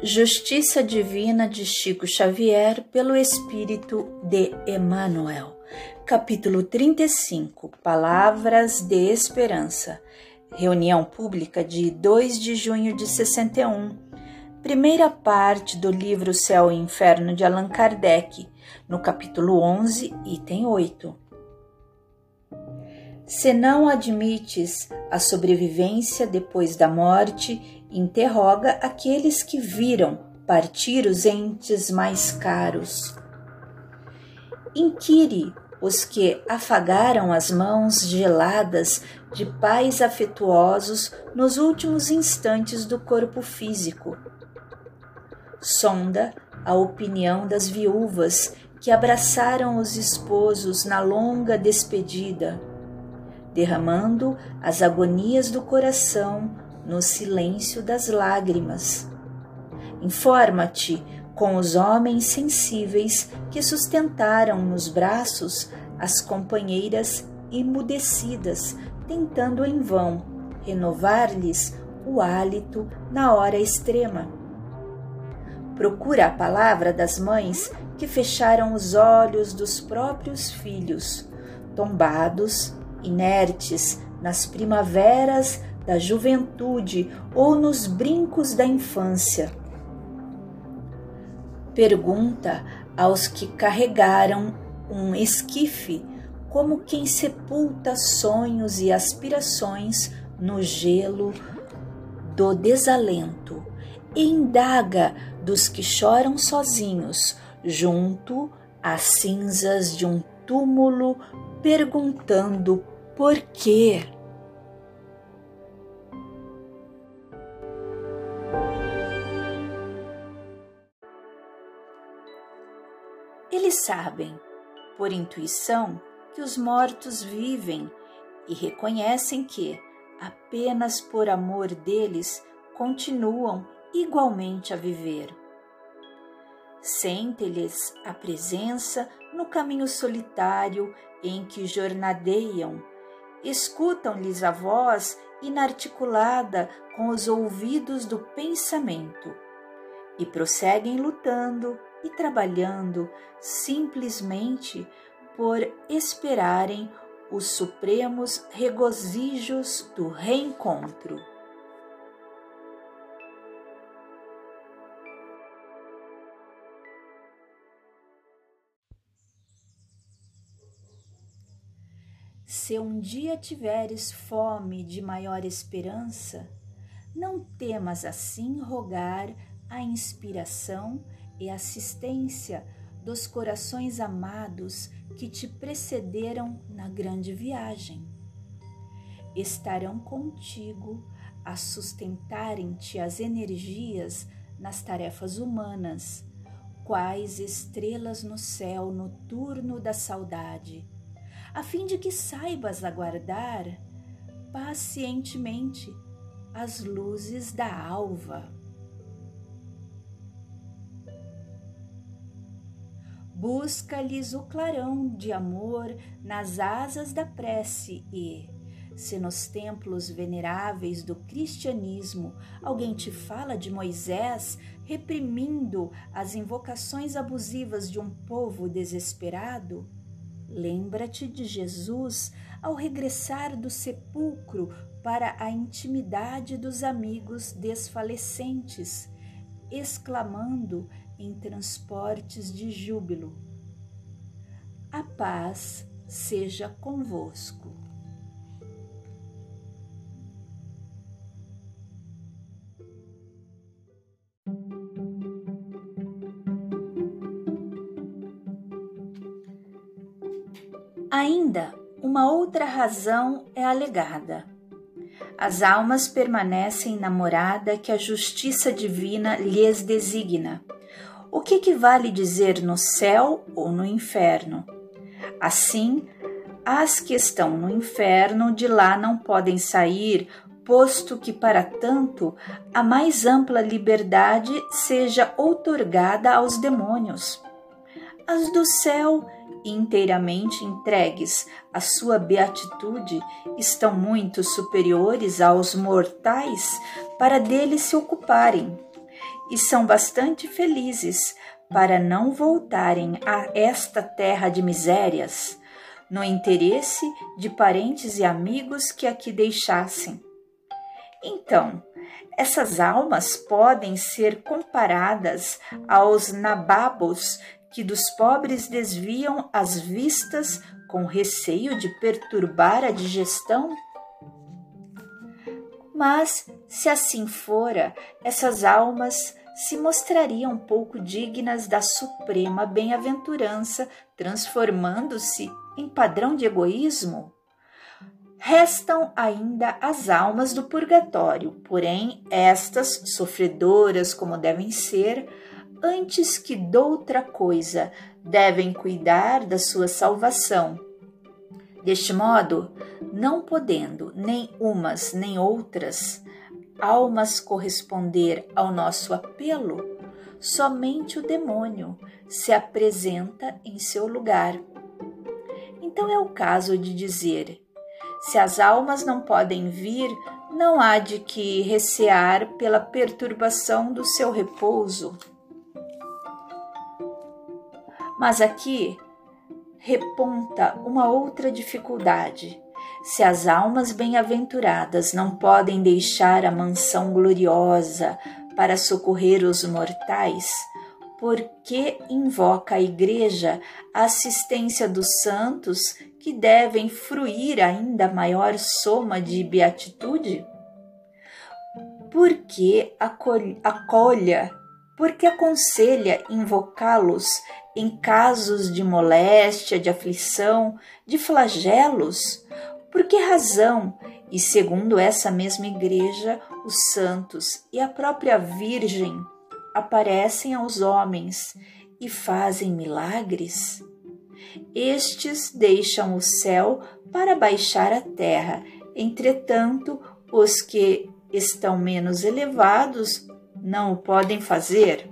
Justiça Divina de Chico Xavier pelo Espírito de Emmanuel. Capítulo 35 Palavras de Esperança. Reunião pública de 2 de junho de 61. Primeira parte do livro Céu e Inferno de Allan Kardec, no capítulo 11, item 8. Se não admites a sobrevivência depois da morte, interroga aqueles que viram partir os entes mais caros. Inquire os que afagaram as mãos geladas de pais afetuosos nos últimos instantes do corpo físico. Sonda a opinião das viúvas que abraçaram os esposos na longa despedida, derramando as agonias do coração no silêncio das lágrimas. Informa-te com os homens sensíveis que sustentaram nos braços as companheiras emudecidas, tentando em vão renovar-lhes o hálito na hora extrema. Procura a palavra das mães que fecharam os olhos dos próprios filhos, tombados, inertes nas primaveras da juventude ou nos brincos da infância. Pergunta aos que carregaram um esquife como quem sepulta sonhos e aspirações no gelo do desalento, e indaga dos que choram sozinhos junto às cinzas de um túmulo, perguntando por quê. Eles sabem, por intuição, que os mortos vivem e reconhecem que, apenas por amor deles, continuam igualmente a viver. Sente-lhes a presença no caminho solitário em que jornadeiam, escutam-lhes a voz inarticulada com os ouvidos do pensamento e prosseguem lutando e trabalhando simplesmente por esperarem os supremos regozijos do reencontro. Se um dia tiveres fome de maior esperança, não temas assim rogar a inspiração e assistência dos corações amados que te precederam na grande viagem. Estarão contigo a sustentarem-te as energias nas tarefas humanas, quais estrelas no céu noturno da saudade, a fim de que saibas aguardar pacientemente as luzes da alva. Busca-lhes o clarão de amor nas asas da prece e, se nos templos veneráveis do cristianismo alguém te fala de Moisés reprimindo as invocações abusivas de um povo desesperado, lembra-te de Jesus ao regressar do sepulcro para a intimidade dos amigos desfalecentes, exclamando em transportes de júbilo. A paz seja convosco. Ainda uma outra razão é alegada. As almas permanecem na morada que a justiça divina lhes designa o que equivale dizer no céu ou no inferno. Assim, as que estão no inferno de lá não podem sair, posto que para tanto a mais ampla liberdade seja outorgada aos demônios. As do céu, inteiramente entregues à sua beatitude, estão muito superiores aos mortais para deles se ocuparem e são bastante felizes para não voltarem a esta terra de misérias, no interesse de parentes e amigos que aqui deixassem. Então, essas almas podem ser comparadas aos nababos que dos pobres desviam as vistas com receio de perturbar a digestão? Mas, se assim fora, essas almas se mostrariam pouco dignas da suprema bem-aventurança, transformando-se em padrão de egoísmo? Restam ainda as almas do purgatório, porém, estas, sofredoras como devem ser, antes que doutra coisa, devem cuidar da sua salvação. Deste modo, não podendo nem umas nem outras almas corresponder ao nosso apelo, somente o demônio se apresenta em seu lugar. Então é o caso de dizer: se as almas não podem vir, não há de que recear pela perturbação do seu repouso. Mas aqui reponta uma outra dificuldade. Se as almas bem-aventuradas não podem deixar a mansão gloriosa para socorrer os mortais, por que invoca a Igreja a assistência dos santos que devem fruir ainda maior soma de beatitude? Por que acolha, por que aconselha invocá-los em casos de moléstia, de aflição, de flagelos? Por que razão? E segundo essa mesma igreja, os santos e a própria Virgem aparecem aos homens e fazem milagres? Estes deixam o céu para baixar a terra, entretanto, os que estão menos elevados não o podem fazer.